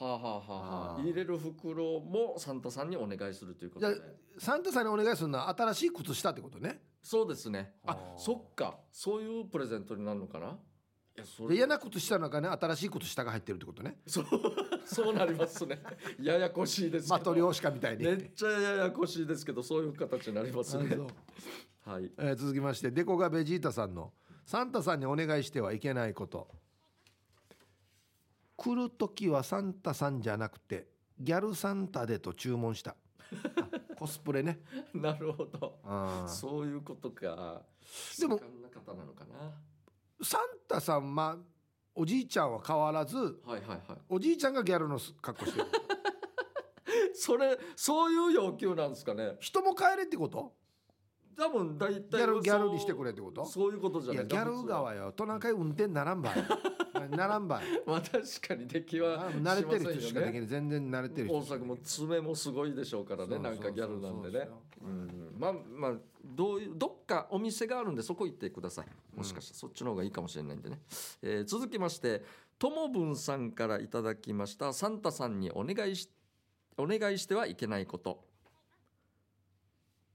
はあはあはあ入れる袋もサンタさんにお願いするということで。じゃサンタさんにお願いするのは新しい靴下ってことね。そうですね。あそっか。そういうプレゼントになるのかな。いやそで嫌な靴下の中に新しい靴下が入ってるってことね。そうそうなりますね。ややこしいですけど。マトリョーシカみたいに、めっちゃややこしいですけどそういう形になりますねはい。えー続きましてデコがベジータさんのサンタさんにお願いしてはいけないこと。来る時はサンタさんじゃなくてギャルサンタでと注文した。あコスプレね。なるほど。そういうことか。でもサンタさんまあおじいちゃんは変わらずはいはいはい。おじいちゃんがギャルの格好してる。それそういう要求なんですかね。人も帰れってこと？多分大体ギャルギャルにしてくれってこと？そういうことじゃいないやギャル側よ。トナカイ運転ならんばい。ならんばい。まあ確かに出来はあ慣れてる人しかできない。全然慣れてる人大阪も爪もすごいでしょうからねなんかギャルなんでね。うん。まあまあどういうどっかお店があるんでそこ行ってください。もしかしたらそっちの方がいいかもしれないんでね、えー続きましてともぶんさんからいただきました。サンタさんにお願いしお願いしてはいけないこと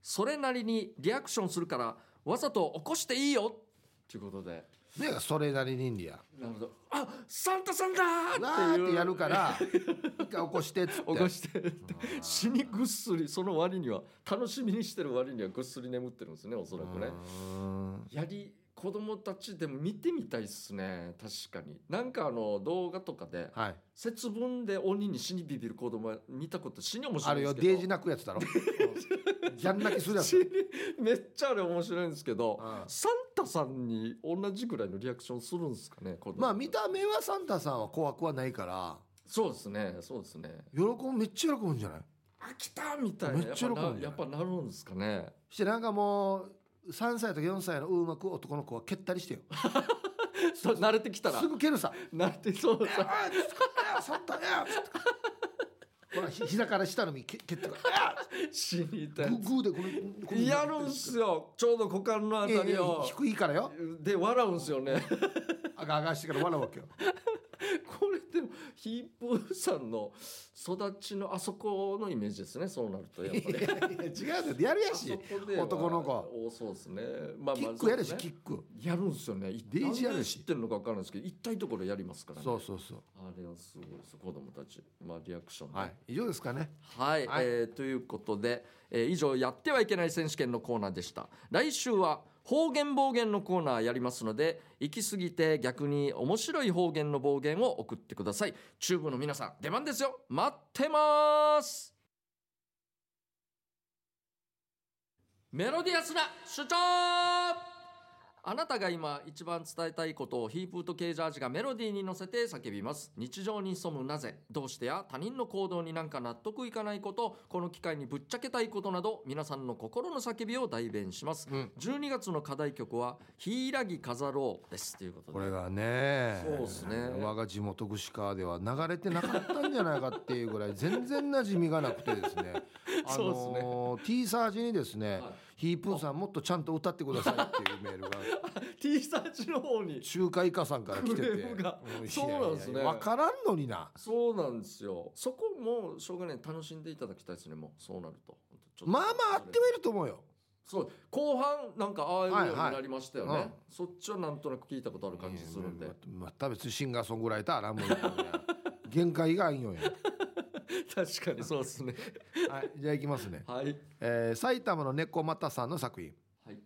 それなりにリアクションするからわざと起こしていいよ。ということで。ねそれなりにインディア。なるほど。あサンタさんだわーってってやるから一回起こしてっつって。起こして。って死にぐっすりその割には楽しみにしてる割にはぐっすり眠ってるんですねおそらくね。うん。やり子供たちでも見てみたいっすね。確かに。なんかあの動画とかではい。節分で鬼に死にビビる子供見たこと死に面白あいんですけど。るよデージ泣くやつだろ。ギャン泣きするや死つにめっちゃあれ面白いんですけどうん。サンタさんに同じぐらいのリアクションするんですかねまあ見た目はサンタさんは怖くはないから。そうですねそうですね。喜ぶめっちゃ喜ぶんじゃない？あ来たみたいな。めっちゃ喜ぶやっぱなるんですかね。してなんかもう3歳とか4歳のうまく男の子は蹴ったりしてよ。そう慣れてきたら。すぐ蹴るさ。慣れてそう「ああサンタや!」ほらひ膝から下の身蹴蹴ってくる死にたい。グーでこのやるんすよ。ちょうど股間のあたりを。低いからよ。で笑うんすよね。あがあがしてから笑うわけよ。こ れでもヒープーさんの育ちのあそこのイメージですねそうなるとやっぱり違うでやるやし男の子。おそうですね。まあキックやるしキック。やるんすよね。デイジーやるし。知ってるのか分からないですけど一体ところやりますからね。そうそうそう。あれはすごいです。子供たち。まあリアクションねはい。以上ですかね。はい、はい。えーということで、えー以上やってはいけない選手権のコーナーでした。来週は方言暴言のコーナーやりますので行き過ぎて逆に面白い方言の暴言を送ってください。チューブの皆さん出番ですよ。待ってます。メロディアスな主張あなたが今一番伝えたいことをヒープーとケージャージがメロディーに乗せて叫びます。日常に潜むなぜどうしてや他人の行動になんか納得いかないことこの機会にぶっちゃけたいことなど皆さんの心の叫びを代弁します、うん。12月の課題曲は「ヒイラギ飾ろう」です。ということで。これがねそうっすね。我が地元串川では流れてなかったんじゃないかっていうぐらい全然馴染みがなくてですねあのー T サージにですねはい。ヒープーさんもっとちゃんと歌ってくださいっていうメールが。T サーチの方に。中華イカさんから来てて。うんそうなんですね。いやいや分からんのにな。そうなんですよ。そこもしょうがない。楽しんでいただきたいですねもう。そうなると。まあまああってはいると思うよ。そう。後半なんかああいうようにはいはい。なりましたよね、うん。そっちはなんとなく聞いたことある感じするんで、ままた別にシンガーソングライターなもう限界があんよや 確かに。そうですね。はいじゃあいきますね、はい。えー埼玉の猫又さんの作品。はい。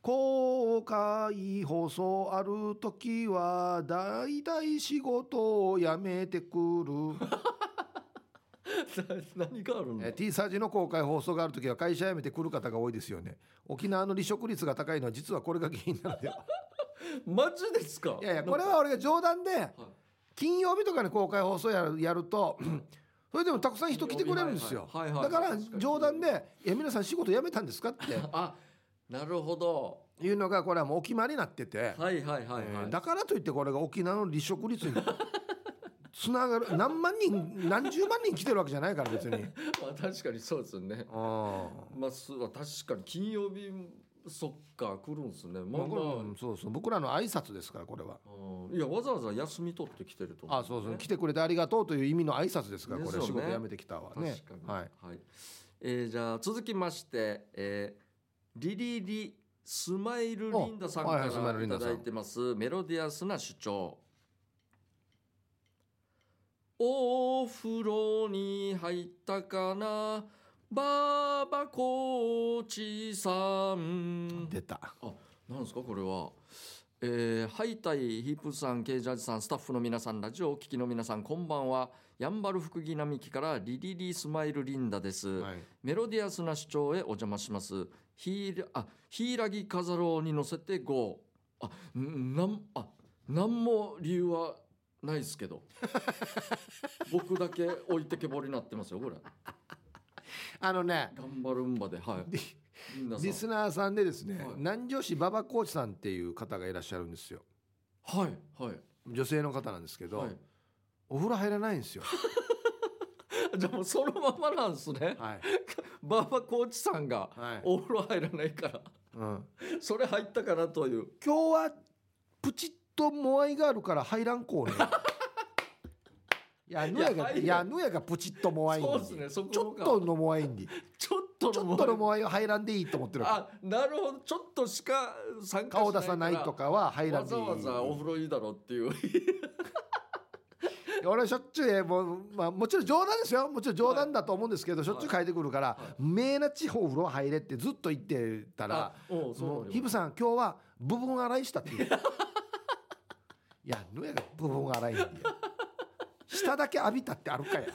公開放送ある時は大体仕事を辞めてくる、何があるんだ、えー T サージの公開放送がある時は会社辞めてくる方が多いですよね。沖縄の離職率が高いのは実はこれが原因なんだよ。マジですか？いやいやこれは俺が冗談ではい金曜日とかに公開放送やるやるとそれでもたくさん人来てくれるんですよ。はいはいはい。だから冗談で「いや皆さん仕事辞めたんですか?」って。あなるほど。いうのがこれはもうお決まりになってて、はいはいはいだからといってこれが沖縄の離職率に つながる何万人何十万人来てるわけじゃないから別に。まあ確かにそうですよね。あまあす確かに金曜日そっか来るんですね。まあままあ。そうそう僕らの挨拶ですからこれは。あうんいやわざわざ休み取ってきてると思あそうそう来てくれてありがとうという意味の挨拶ですからこれ仕事辞めてきたわね。確かに。はい。えーじゃあ続きまして、えーリリリスマイルリンダさんからいただいてます。メロディアスな主張。お風呂に入ったかなバーバコーチさん出た。あ、なんですかこれは。えー、ハイタイヒープさん、ケイジャージさん、スタッフの皆さん、ラジオをお聞きの皆さん、こんばんは。やんばる福木並木からリリリスマイルリンダです。はいメロディアスな主張へお邪魔します。ヒーラ、あ、ヒイラギ飾ろうに乗せて GO。あ、んなん、あ、なんも理由はないですけど。僕だけ置いてけぼりになってますよ、これ。あのね頑張るんばで、はい。リスナーさんでですね、はい。南城市馬場コーチさんっていう方がいらっしゃるんですよ。はい、はい。女性の方なんですけど、はい。お風呂入らないんですよ。じゃあもうそのままなんですね。はい、バーバコーチさんがはい。お風呂入らないから。うん、それ入ったからという。今日はプチッとモアイがあるから入らんこうね。い やぬやがいやぬやがプチッとモアインそうですねそこちょっとのモアインに。ちょっとちょっとのモアイは入らんでいいと思ってるあなるほど。ちょっとしか参加しないから。顔出さないとかは入らんでいい。わざわざお風呂いいだろうっていう。俺しょっちゅうもう、まあ、もちろん冗談ですよ。もちろん冗談だと思うんですけど、しょっちゅう書いてくるから「名な地方風呂入れ」ってずっと言ってたらあおうそうなのよ。もうヒブさん今日は部分洗いしたっていう。いやぬやが部分洗いんだよ下だけ浴びたってあるかや。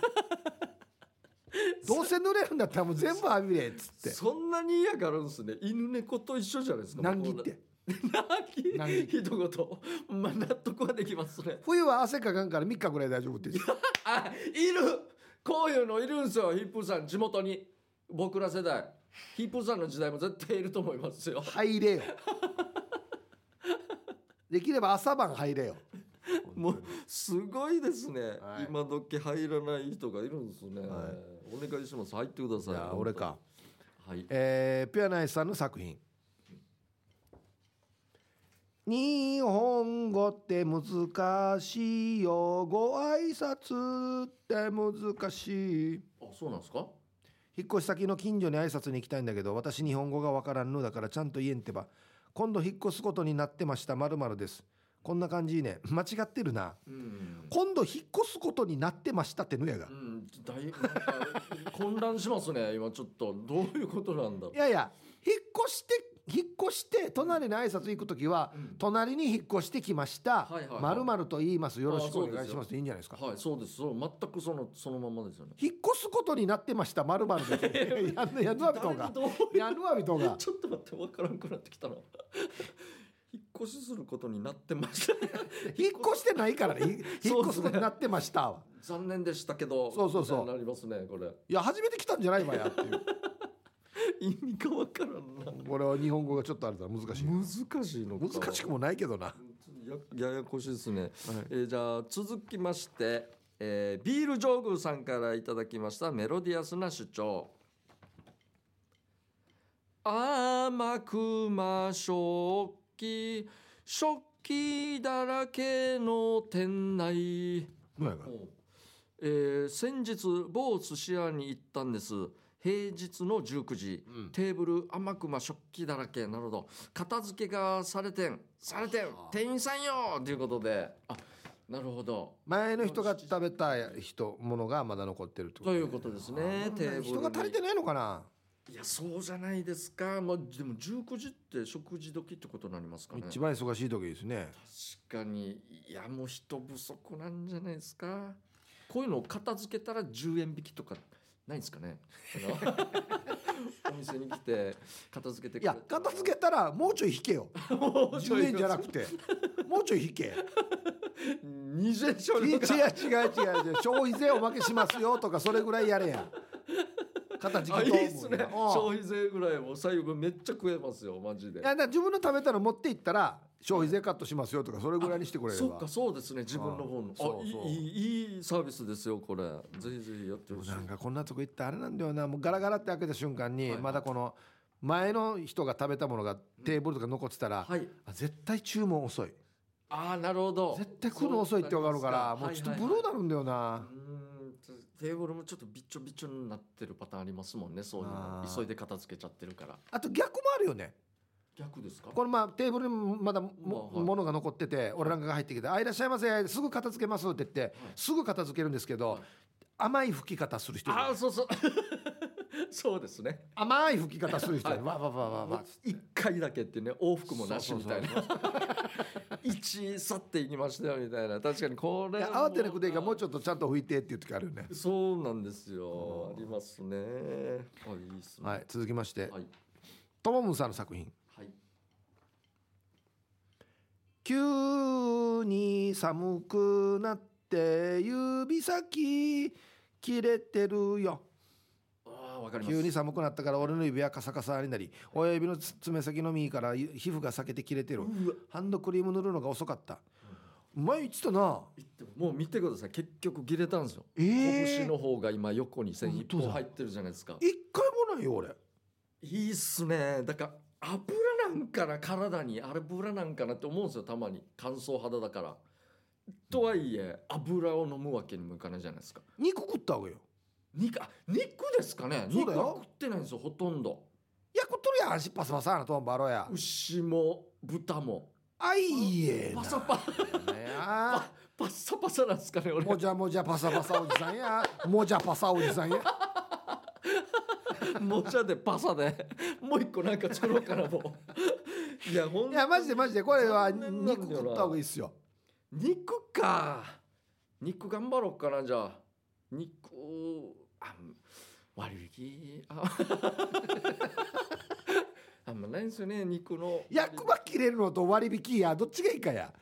どうせ濡れるんだったらもう全部浴びれっつって。そんなに嫌がるんですね。犬猫と一緒じゃないですか。難儀って。難難儀。儀一言まあ納得はできますね。冬は汗かかんから3日ぐらい大丈夫って あいるこういうのいるんですよ。ヒップーさん地元に。僕ら世代。ヒップーさんの時代も絶対いると思いますよ。入れよ。できれば朝晩入れよもうすごいですね、はい。今時入らない人がいるんですね、はお願いします。入ってください。じゃあ俺か。はい。えー、ピュアナイスさんの作品。日本語って難しいよ。ご挨拶って難しい。あそうなんですか？引っ越し先の近所に挨拶に行きたいんだけど私日本語がわからんのだからちゃんと言えんってば。今度引っ越すことになってました。まるですこんな感じね。間違ってるな。うん。今度引っ越すことになってましたってのやが。うん、だい混乱しますね。今ちょっとどういうことなんだいやいや引っ越して引っ越して隣に挨拶行く時は、うん。隣に引っ越してきました。まるまると言います。よろしくお願いします。でいいんじゃないですか。はいそうです。そう全くそのそのままですよね。引っ越すことになってましたまるまるで。や んやんのわびとが。やんのわびとが。ちょっと待ってわからんくなってきたな越しすることになってました。引っ越してないからね。ひ 引っ越すことになってましたわ。残念でしたけどそうそうそう。なりますねこれ。いや初めて来たんじゃないわやっていう。意味がわからんな。これは日本語がちょっとあれだ難しい難しいのか。難しくもないけどな。やややこしいですね、えーじゃあ続きまして、えービール上宮さんからいただきましたメロディアスな主張。甘くま食器食器だらけの店内。えー先日某寿司屋に行ったんです。平日の19時、うん。テーブル甘くま食器だらけなるほど片付けがされてん。されてん。店員さんよ！ということで。あなるほど。前の人が食べた人ものがまだ残ってるってことということですね。テーブルに。人が足りてないのかな？いやそうじゃないですか、まあ、でも19時って食事時ってことになりますかね。一番忙しい時ですね。確かに。いやもう人不足なんじゃないですか。こういうのを片付けたら10円引きとかないんですかね。お店に来て片付けていや片付けたらもうちょい引けよ。10円じゃなくてもうちょい引け。20円少違う違う違う。消費税おまけしますよとかそれぐらいやれやいいとっすね。消費税ぐらいも最後めっちゃ食えますよマジで。いやだ自分の食べたの持っていったら消費税カットしますよとかそれぐらいにしてくれれば。そうかそうですね。自分の方の。あいいいいいいサービスですよこれ。ぜひぜひやってほしい。なんかこんなとこ行ってあれなんだよな。もうガラガラって開けた瞬間にはい。はいまだこの前の人が食べたものがテーブルとか残ってたら、はい。あ絶対注文遅い。ああなるほど。絶対来るの遅いって分かるからもうちょっとブルーなるんだよな、うーんテーブルもちょっとびっちょびちょになってるパターンありますもんねそういうの。あー。急いで片付けちゃってるから。あと逆もあるよね。逆ですか？これまあテーブルにまだも,、まあはい。ものが残ってて俺なんかが入ってきて「あいらっしゃいませすぐ片付けます」って言って、すぐ片付けるんですけど、はい。甘い吹き方する人いるああそうそう そうですね。甘い吹き方する人。はわわわわわ。一回だけってね往復もなしみたいな。一去っていきましたよみたいな。確かにこれ慌てなくていいからもうちょっとちゃんと拭いてっていう時あるよねそうなんですよ。ありますね。あいいっすね。はい続きまして。はい。ともむんさんの作品。はい「急に寒くなって指先切れてるよ」急に寒くなったから俺の指はカサカサになり親指の爪先の右から皮膚が裂けて切れてる。ハンドクリーム塗るのが遅かった。前言ってたな。ももう見てください。結局切れたんですよ、ええ拳の方が今横に線一本入ってるじゃないですか。一回もないよ俺。いいっすね。だから油なんかな体に。油なんかなって思うんですよたまに。乾燥肌だから。とはいえ油を飲むわけにもいかないじゃないですか。肉食った方がいいよ肉あ肉ですかね。そうだよ。肉は食ってないんですよほとんど。いや食っとるやん足パサパサなトンバロや。牛も豚も。あいいえな。パサパねあ パッサパサなんですかね俺。もじゃもじゃパサパサおじさんや。もじゃパサおじさんや。もちゃでパサで。もう一個なんか作ろうかなもう。いやほんいやマジでマジでこれは肉食った方がいいっすよ。肉か。肉頑張ろうかなじゃあ肉あ割引ああんまないんですよね肉の。役場切れるのと割引やどっちがいいかや。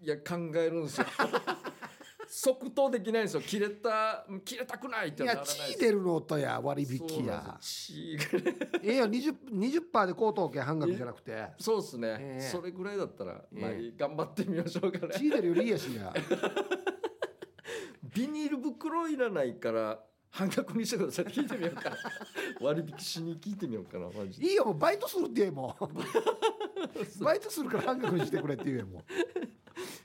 いや考えるんですよ。即答できないんですよ。切れた切れたくないっていや血出るのとや割引や。血ええよ 20%, 20で高等券半額じゃなくて。そうですね、ええ。それぐらいだったら、まあえ頑張ってみましょうかね。血出るよりいいやしや ビニール袋いらないから半額にしてください。って聞いてみようかな。割引しに聞いてみようかなマジで。いいよもうバイトするって言えも う。バイトするから半額にしてくれって言えも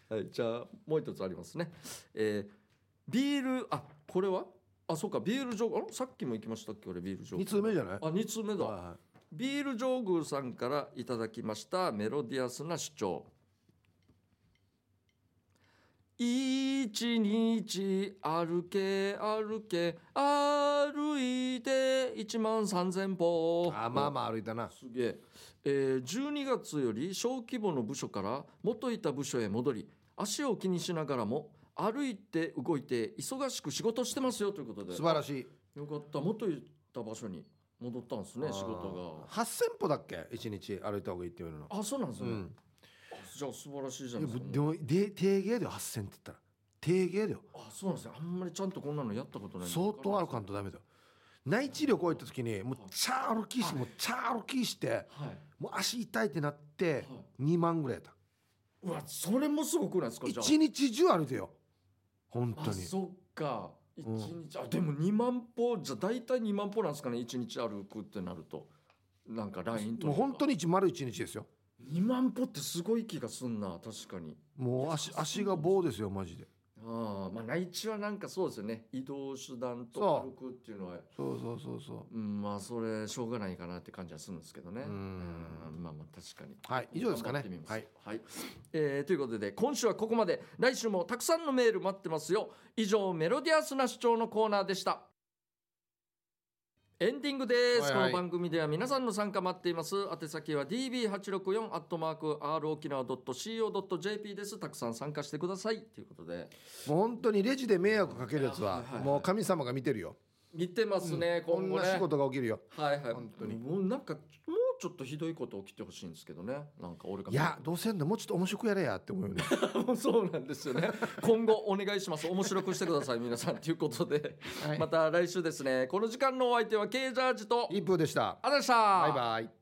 はい、じゃあもう一つありますね。えービールあこれは？あそうかビールジョーあさっきも行きましたっけ俺ビールジョー2通目じゃない？あ二通目だ、はビールジョーグーさんからいただきましたメロディアスな主張一日歩け歩け歩いて一万三千歩。いあまあまあ歩いたな。すげえ。えー12月より小規模の部署から元いた部署へ戻り足を気にしながらも歩いて動いて忙しく仕事してますよということで。素晴らしい。よかった。元いた場所に戻ったんですね仕事が。8000歩だっけ？一日歩いた方がいいっていうの。があそうなんですね、うん。あじゃあ素晴らしいじゃないですか。でもで定芸だよ8000って言ったら。定芸だよ。あそうなんですね。あんまりちゃんとこんなのやったことない相当歩かんとダメだよ。内地旅行行った時にもうチャー歩きしてもうチャー歩きしてはい。もう足痛いってなってはい。2万ぐらいやった。うわそれもすごくないですか一日中歩いてよ。本当に。あそっか。一うん。日、あでも2万歩じゃ大体2万歩なんですかね一日歩くってなると。なんかラインともう本当にに一丸一日ですよ2万歩ってすごい気がすんな確かに。もう足足が棒ですよマジで。ああまあ内地はなんかそうですよね。移動手段と歩くっていうのは。そうそうそうそう。んまあそれしょうがないかなって感じはするんですけどね。うん。うんまあまあ確かに。うはい以上ですかね。はい。はい、えーということで今週はここまで。来週もたくさんのメール待ってますよ。以上メロディアスな主張のコーナーでしたエンディングです、はいはい。この番組では皆さんの参加待っています。宛先は db864 アットマーク r 沖縄 .co.jp です。たくさん参加してください。ということで。もう本当にレジで迷惑かけるやつはもう神様が見てるよ。見てますね、こ今後ね。んな仕事が起きるよ。はいはい。本当に。もうなんかもうちょっとひどいこと起きてほしいんですけどね。なんか俺が。いやどうせんの。もうちょっと面白くやれやって思うよね。も うそうなんですよね。今後お願いします。面白くしてください皆さんということで、はい。また来週ですね。この時間のお相手はケイジャージと。一風でした。ありがとうございました。バイバイ